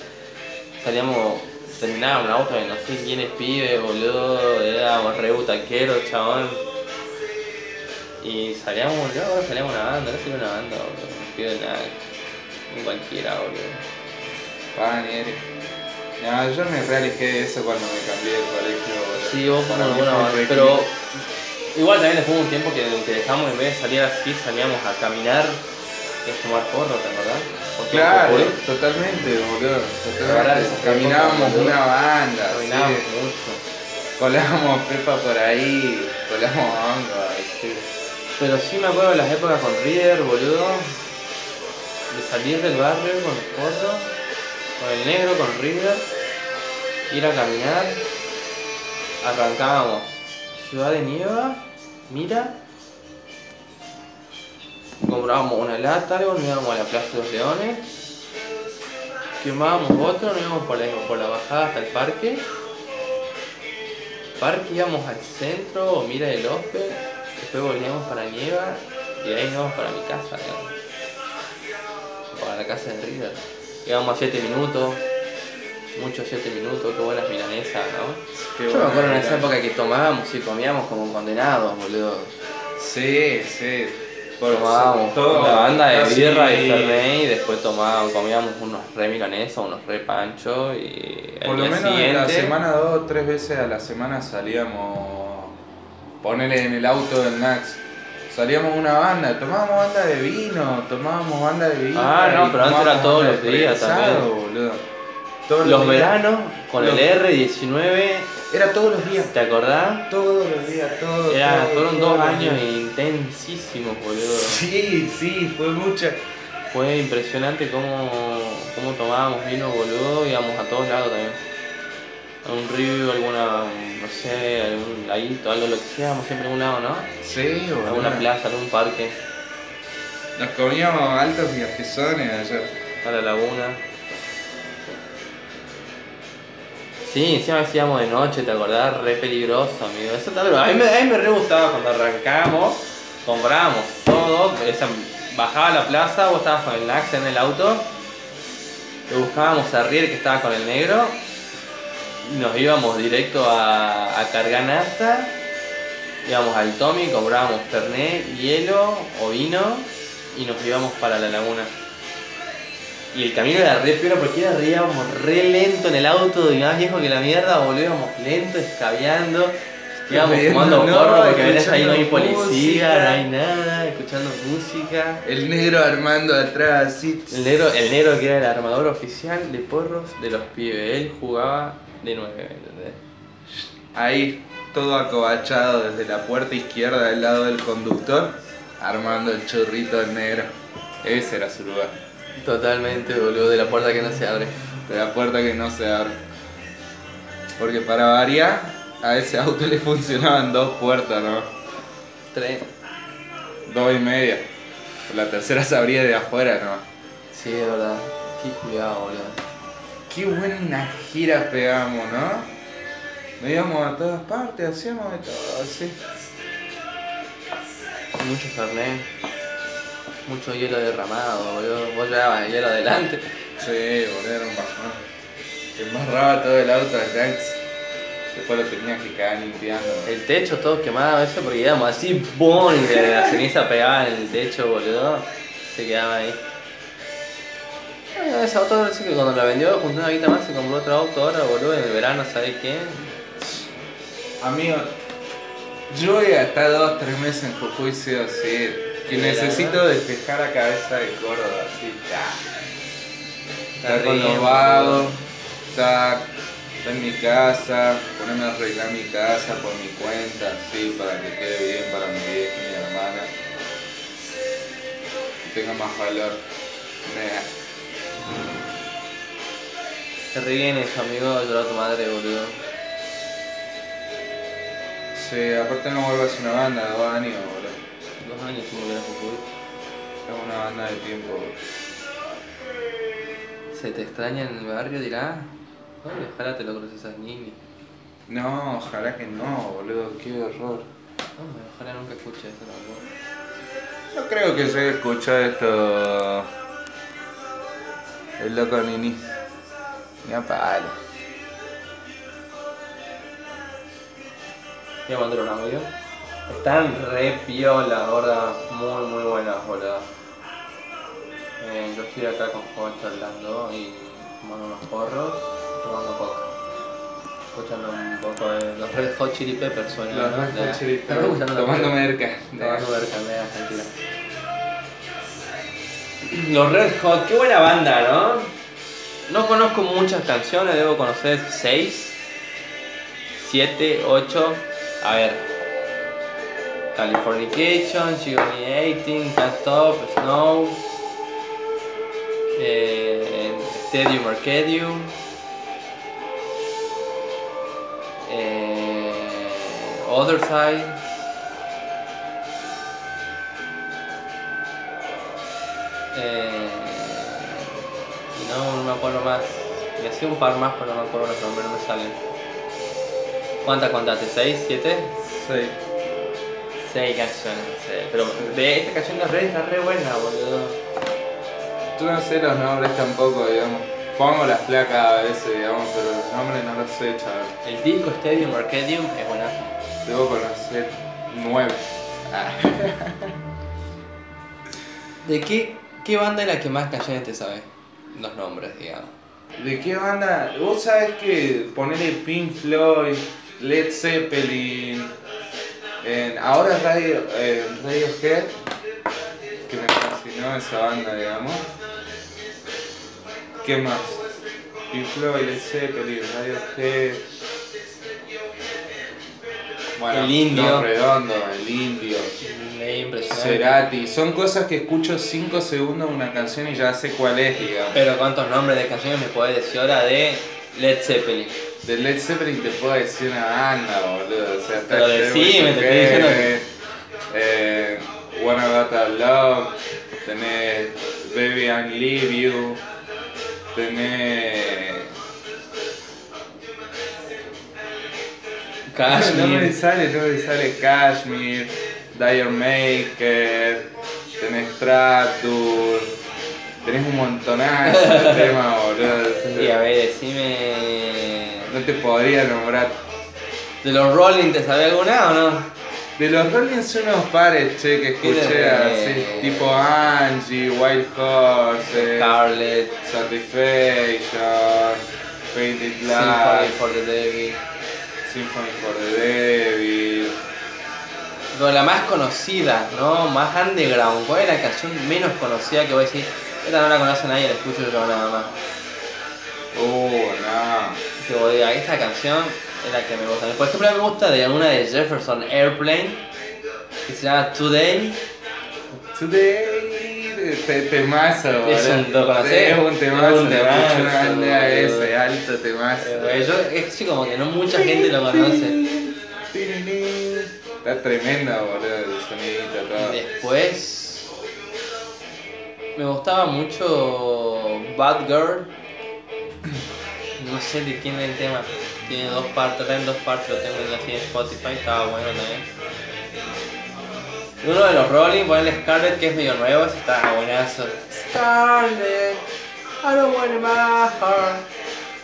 salíamos, terminábamos auto de no sé quién es pibe, boludo, éramos re butaqueros, chabón. Y salíamos, yo ahora salíamos una banda, no sé una banda, boludo, no pido nada, ni cualquiera, boludo. Panieri. No, yo me realejé de eso cuando me cambié de colegio. Sí, vos Para banda, re pero igual también después de un tiempo que, que dejamos, en vez de salir así, salíamos a caminar y a fumar porro, ¿te acordás? Claro, totalmente, boludo. Totalmente. Caminábamos una banda, Caminábamos sí. mucho. Colábamos pepa por ahí, colábamos hongo, sí. Pero sí me acuerdo de las épocas con Reader, boludo. De salir del barrio con el porro, con el negro, con Reader, ir a caminar. Arrancábamos Ciudad de Nieva, Mira. Comprábamos una lata, algo, nos íbamos a la Plaza de los Leones. Quemábamos otro, nos íbamos por la, por la bajada hasta el parque. Parque íbamos al centro, o Mira del Ospe. Después volvíamos para Nieva y de ahí íbamos para mi casa, digamos. Para la casa de River. Íbamos a 7 minutos, muchos 7 minutos, qué buenas milanesas, ¿no? Qué Yo me acuerdo en esa época que tomábamos y comíamos como condenados, boludo. Sí, sí. Por Tomábamos todo, una banda de casi- birra y fernet y después tomábamos, comíamos unos re milanesas, unos re pancho y Por lo menos en la siguiente- semana dos o tres veces a la semana salíamos, ponele en el auto del Nax, salíamos una banda, tomábamos banda de vino, tomábamos banda de vino. Ah, no, pero antes era todos los días también. Todos Los días. veranos con Los- el R19, Era todos los días. ¿te acordás? Todos los días, todos. Era, todos, fueron dos los años intensísimos, boludo. Sí, sí, fue mucha. Fue impresionante cómo, cómo tomábamos vino, boludo, íbamos a todos lados también. A un río, alguna, no sé, algún laguito, algo, lo que sea, siempre a algún lado, ¿no? Sí, boludo. Alguna plaza, algún parque, Nos comíamos altos viajezones ayer. a la laguna. Sí, encima hacíamos de noche, ¿te acordás? Re peligroso, amigo. Eso también, a mí, me- a mí me re gustaba cuando arrancábamos, comprábamos todo, esa- bajaba a la plaza, vos estabas con el Nax en el auto, le buscábamos a Rier que estaba con el negro, y nos íbamos directo a, a cargar nafta, íbamos al Tommy, comprábamos Fernet, hielo o vino, y nos íbamos para la laguna. Y el camino era re piola porque era re, íbamos re lento en el auto, y más viejo que la mierda, boludo, íbamos lento, escabeando, íbamos fumando no, porro porque venés ahí no hay policía, música. no hay nada, escuchando música. El negro armando atrás. El negro, el negro que era el armador oficial de porros de los pibes, él jugaba de nueve, ¿me entendés? Ahí, todo acobachado desde la puerta izquierda del lado del conductor, armando el chorrito del negro. Ese era su lugar. Totalmente, boludo, de la puerta que no se abre. De la puerta que no se abre. Porque para variar, a ese auto le funcionaban dos puertas, ¿no? Tres. Dos y media. La tercera se abría de afuera, ¿no? Sí, es verdad. Qué cuidado, boludo. Qué buenas giras pegamos, ¿no? Nos íbamos a todas partes, hacíamos de todo, así. Mucho fernet. Mucho hielo derramado, boludo. Vos llevabas el hielo adelante. Sí, boludo, era un bajón. Embarraba todo el auto del Rex. Después lo tenías que quedar limpiando. El techo todo quemado a veces porque íbamos así, ¡boom! Y la ceniza pegaba en el techo, boludo. Se quedaba ahí. Bueno, ese auto parece que cuando la vendió juntó una guita más y compró otro auto ahora, boludo, en el verano, ¿sabes qué? Amigo, Yo voy a estar dos, tres meses en Jujuy, sí o sí. Que Sí, necesito despejar la cabeza de Córdoba, así, ya. Estar con los vagos, estar, en mi casa, ponerme a arreglar mi casa por mi cuenta, así, para que quede bien para mi vieja y mi hermana. Y tenga más valor. Nah. Te re bien eso, amigo, llorar a tu madre, boludo. Sí, aparte no vuelvo a hacer una banda dos años, boludo. Dos años sin volver a Jujuy. Es una banda de tiempo, boludo. ¿Se te extraña en el barrio, dirá? Ojalá te lo cruces a Nini. No, ojalá que no, boludo, qué horror. Ay, ojalá nunca escuche eso tampoco. No creo que llegue a escuchar esto. El loco Nini. Ni a palo. Voy a mandar un audio. Están re piola, gorda. Muy, muy buenas, boludo. Eh, yo estoy acá con Juan charlando y fumando unos porros, tomando coca. Escuchando un poco de los Red Hot Chili Peppers suena, Los ¿no? Red Hot De- Chili Estamos Peppers, escuchando una tomando merca. Tomando merca, mea, tranquila. Los Red Hot, qué buena banda, ¿no? No conozco muchas canciones, debo conocer 6, 7, 8. A ver. Californication, She Got Me 18, Can't Stop, Snow, eh, Stadium Arcadium, eh, Other Side. Eh, acuerdo más. Y hacía un par más, pero no me acuerdo los nombres, no me salen. ¿Cuántas contaste? ¿Seis? ¿Siete? Sí. Seis canciones, sí. Pero de esta canción de Red está re buena, boludo. Tú no sé los nombres tampoco, digamos. Pongo las placas a veces, digamos, pero los nombres no los sé, chaval. El disco Stadium Arcadium es buena. Debo conocer nueve. ¿De qué, qué banda es la que más canciones te sabe? Los nombres, digamos. ¿De qué banda? Vos sabés que ponerle Pink Floyd, Led Zeppelin, en- ahora Radio, eh, Radiohead, que me fascinó esa banda, digamos. ¿Qué más? Pink Floyd, Led Zeppelin, Radiohead. Bueno, El Indio. Redondo, el indio. Cerati, son cosas que escucho 5 segundos de una canción y ya sé cuál es, digamos. Pero ¿cuántos nombres de canciones me puedes decir ahora de Led Zeppelin? De Led Zeppelin te puedo decir una banda, boludo. O sea, está Pero decime, te estoy diciendo Heaven, Eh, Wanna Got Love. Tenés Baby I Leave You. Tenés. No me Kashmir. sale, no me sale Kashmir. Dire Maker. Tenés Traptour. Tenés un montonazo de temas, boludo. Y a ver, decime. No te podría nombrar ¿De los Rolling te sabe alguna o no? De los Rolling son unos pares, che, que escuché así, tipo Angie, Wild Horses, Scarlet, Satisfaction, Painted Symphony Black, for the Devil. Symphony for the Devil. La más conocida, ¿no? Más underground. ¿Cuál es la canción menos conocida que voy a decir? Esta no la conoce nadie, la escucho yo nada más. Uh, no. Que esta canción es la que me gusta. Por ejemplo, me gusta de una de Jefferson Airplane, que se llama Today. Today, te, temazo, Es un- ¿lo conocés? Es un temazo, Es un temazo, banda ese, boludo. alto temazo. Eh, yo, es como que no mucha gente lo conoce. Está tremenda, boludo, el sonidito, todo. Después me gustaba mucho Bad Girl. No sé de quién es el tema. Tiene dos partes, en dos partes, lo tengo así en Spotify, estaba bueno también. Uno de los Rolling, ponerle Scarlett, que es medio nuevo, ese estaba buenazo. Scarlett, I don't want my heart.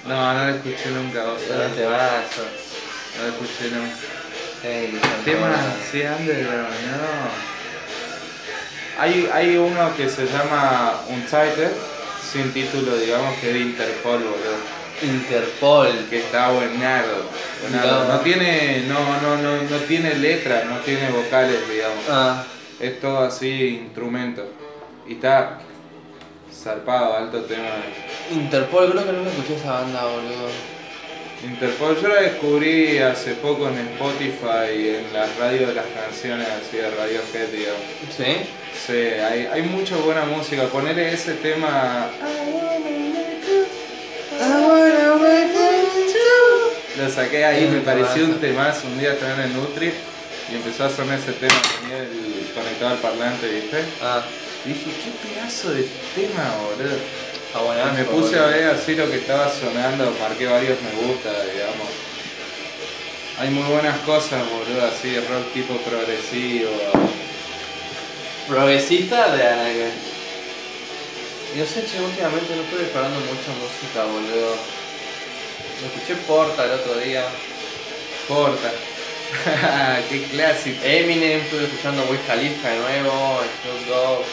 No, no lo escuché nunca, vos sabés. temazo. No lo escuché nunca. Sí, Temas así underground, no. Hay, hay uno que se llama Untitled, sin título, digamos, que es de Interpol, boludo. Interpol. que está buenardo. buenardo. No. No tiene, no, no, no, no tiene letras, no tiene vocales, digamos. Ah, Es todo así instrumento. Y está zarpado, alto tema. Interpol, creo que nunca escuché esa banda, boludo. Interpol, yo la descubrí hace poco en Spotify y en las radios de las canciones así de Radiohead, digamos. ¿Sí? Sí, hay, hay mucha buena música. Ponerle ese tema. Lo saqué ahí, me pareció un temazo. Un día estaba en el Nutri y empezó a sonar ese tema. Tenía el conectado al parlante, ¿viste? Ah, Y dije, qué pedazo de tema, boludo. Y me puse a ver así lo que estaba sonando, marqué varios me gusta, digamos. Hay muy buenas cosas, boludo, así rock tipo progresivo. Progresista de Anaga. Y no sé, che, últimamente no estoy explorando mucha música, boludo. Escuché Porta el otro día. Porta. qué clásico. Eminem, estuve escuchando Wiz Khalifa de nuevo, Snoop Dogg,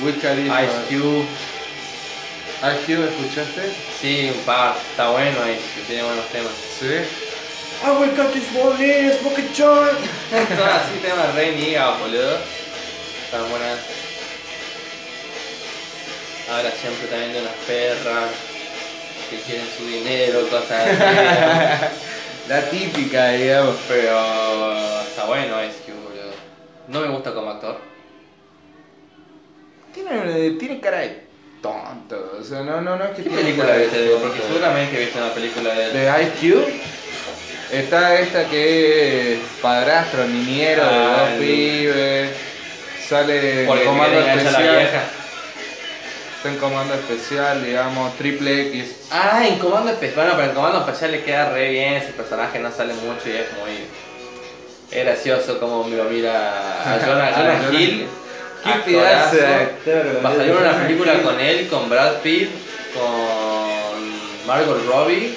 Wiz Khalifa. Ice Cube. Ice Cube, ¿escuchaste? Sí, un par, está bueno Ice Cube, tiene buenos temas. Sí. I wake up this morning, smoke a joint. Todas así temas re nigas, boludo. Están buenas. Ahora siempre también de unas perras que quieren su dinero, cosas así. La típica, digamos. Pero está bueno Ice Cube, boludo. No me gusta como actor. Tiene, tiene cara de tonto. O sea, no, no, no es que ¿Qué tiene película viste de él? Porque seguramente viste una película de él. De Ice Cube. Está esta que es padrastro, niñero Ah, de dos el- pibes. Sale Porque comando especial. Está en comando especial, digamos, triple X. Ah, en Comando Especial. Bueno, pero en Comando Especial le queda re bien, ese personaje no sale mucho y es muy. Es gracioso como lo mira a Jonah, A Jonah Hill. Qué actorazo. pedazo de actor, Va a salir boludo. una película Hill. con él, con Brad Pitt, con Margot Robbie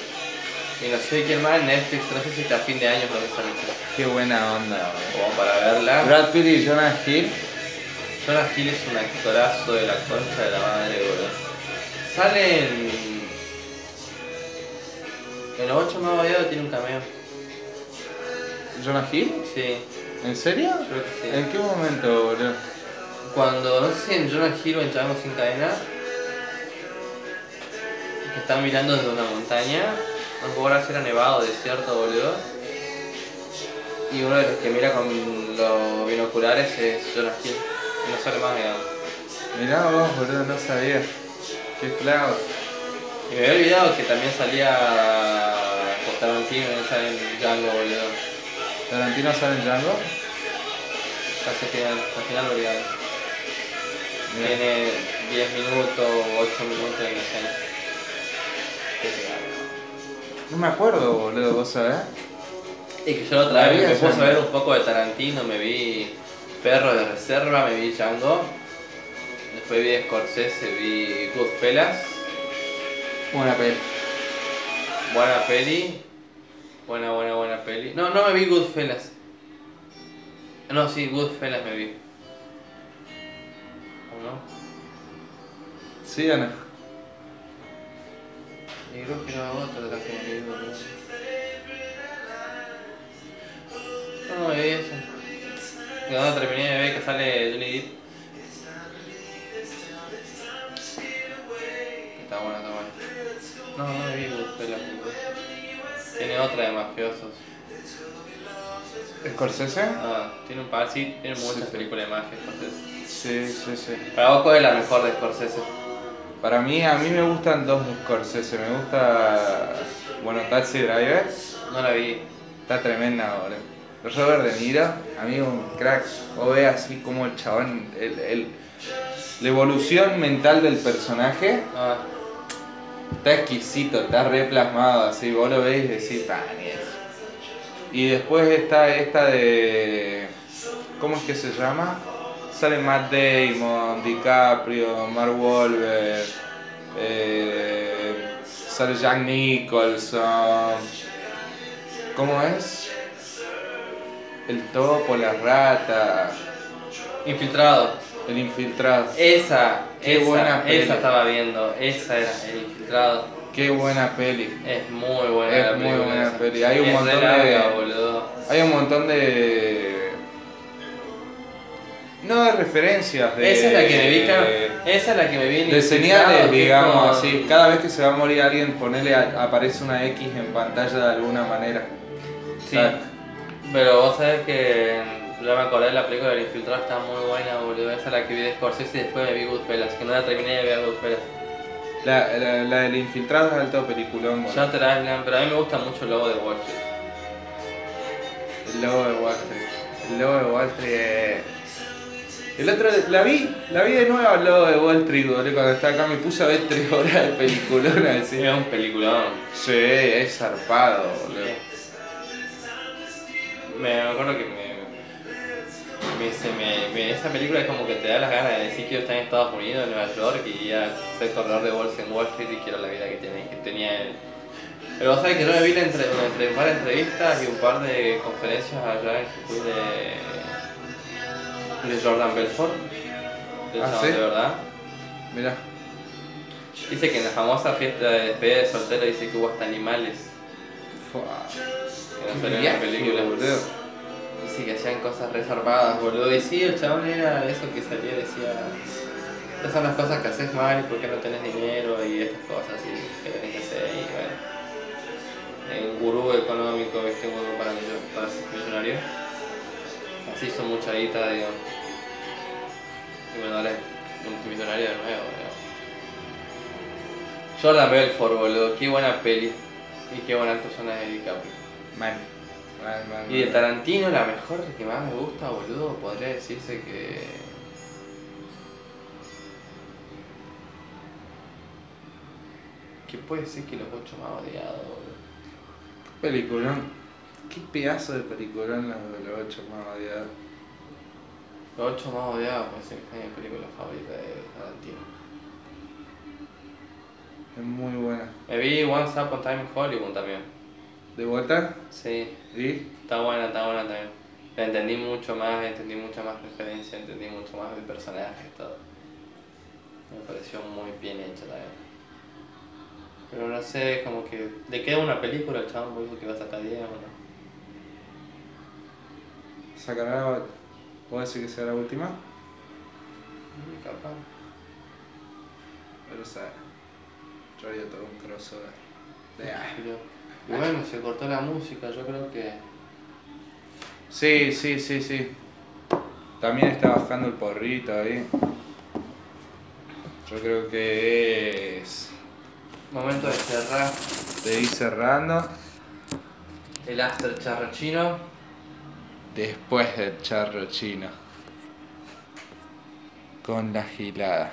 y no sé quién más en Netflix. No sé si está a fin de año creo que sale. Qué buena onda. Como para verla. Brad Pitt y Jonah Hill. Jonah Hill es un actorazo de la concha de la madre, boludo. Sale en. En los 8 más odiados tiene un cameo. ¿Jonah Hill? Sí, ¿En serio? creo que sí. ¿En qué momento, boludo? Cuando, no sé si en Jonah Hill o en Chavos sin cadena, que están mirando desde una montaña, no puedo ahora si era nevado, desierto, boludo. Y uno de los que mira con los binoculares es Jonah Hill. No sale más, digamos. Mirá vos, boludo, no sabía. Qué flau. Y me había olvidado que también salía por Tarantino en esa en Django, boludo. ¿Tarantino sale en Django? Casi al final, al final lo olvidaba. Tiene 10 minutos, 8 minutos la escena. No me acuerdo, boludo, vos sabés. Y que yo la otra vez me puse a ver un poco de Tarantino, me vi Perro de Reserva, me vi Django. Después vi Scorsese, vi Goodfellas. Buena peli. Buena peli. Buena, buena, buena peli. No, no me vi Goodfellas. No, sí, Goodfellas me vi. ¿O no? ¿Sí o no? Y creo que era otra de las que me vi. No, me vi esa. Y cuando terminé de ver que sale Johnny Depp. Está buena, está buena. No, no me vi boludo. Tiene otra de mafiosos. ¿Scorsese? Ah, tiene un par, sí, tiene muchas sí. películas de mafia, Scorsese. Sí, sí, sí. Para vos, ¿cuál es la mejor de Scorsese? Para mí, a mí me gustan dos de Scorsese. Me gusta, bueno, Taxi Driver. No la vi. Está tremenda, boludo. Robert De Niro, amigo, un crack. Vos ves así como el chabón, el, el- la evolución mental del personaje Ah, está exquisito, está re plasmado, así. Vos lo ves y decís, ni eso". Y después está esta de. ¿Cómo es que se llama? Sale Matt Damon, DiCaprio, Mark Wahlberg, eh, sale Jack Nicholson. ¿Cómo es? El topo, la rata, Infiltrado. el infiltrado. Esa, Qué esa, buena peli. esa estaba viendo, esa era el infiltrado. Qué buena peli. Es muy buena Es la muy buena esa. peli. Hay un Es montón larga, de- boludo. Hay un montón de. No de referencias, de. Esa es la que me vi, Esa es la que me vi en De señales, digamos así. Cada vez que se va a morir alguien, ponele a- aparece una X en pantalla de alguna manera. Sí. Pero vos sabés que ya me acordé de la película del infiltrado, está muy buena, boludo. Esa es la que vi de Scorsese y después me vi Goodfellas, que no la terminé de ver Goodfellas. La, la, la del infiltrado es alto peliculón, boludo. Shutter Island, pero a mí me gusta mucho el logo de Wall Street. El lobo de Wall Street. El lobo de Wall Street. El otro, la vi, la vi de nuevo el lobo de Wall Street, boludo. Cuando estaba acá me puse a ver tres horas de peliculón así. Es un peliculón. Sí, es zarpado, boludo. Me acuerdo que me, me, se me- esa película es como que te da las ganas de decir que yo estoy en Estados Unidos, en Nueva York, y ya soy corredor de bolsa en Wall Street y quiero la vida que, tiene, que tenía él. Pero vos sabés que yo me vi la entre, entre- un par de entrevistas y un par de conferencias allá en Jujuy de, de Jordan Belfort, del Ah, ¿sí? de verdad. Mirá. Dice que en la famosa fiesta de despedida de soltero dice que hubo hasta animales Que no la viaje, película. boludo. Dice que hacían cosas reservadas, boludo. Y sí, el chabón era eso que salía y decía. Estas son las cosas que haces mal y por qué no tenés dinero y estas cosas y que tenés que hacer y bueno. Un gurú económico, viste, un gurú para, para ser millonario. Así hizo mucha guita, digo. Y bueno, es multimillonario de nuevo, digo. Jordan Belfort, boludo, qué buena peli. Y qué buena persona de DiCaprio. Man. Man, man, Y de. Tarantino, la mejor que más me gusta, boludo, podría decirse que. Que puede ser que los ocho más odiados, boludo. Peliculón. Qué pedazo de peliculón los de los ocho más odiados. Los ocho más odiados puede ser que sea mi película favorita de Tarantino. Es muy buena. Me vi Once Upon Time in Hollywood también. ¿De vuelta? Sí, ¿Y? está buena, está buena también. La entendí mucho más, entendí mucha más referencia, entendí mucho más del personaje y todo. Me pareció muy bien hecha también. Pero no sé, como que le queda una película al chabón, por eso que va a sacar 10 o no. ¿Sacará? ¿Puedo decir que será la última? Mm, Capaz. Pero o haría todo un crossover. De. Pero- y bueno, se cortó la música, yo creo que. Sí, sí, sí, sí. También está bajando el porrito ahí. Yo creo que es Momento de cerrar de ir cerrando el after charrachino. después del charro chino. Con la gilada.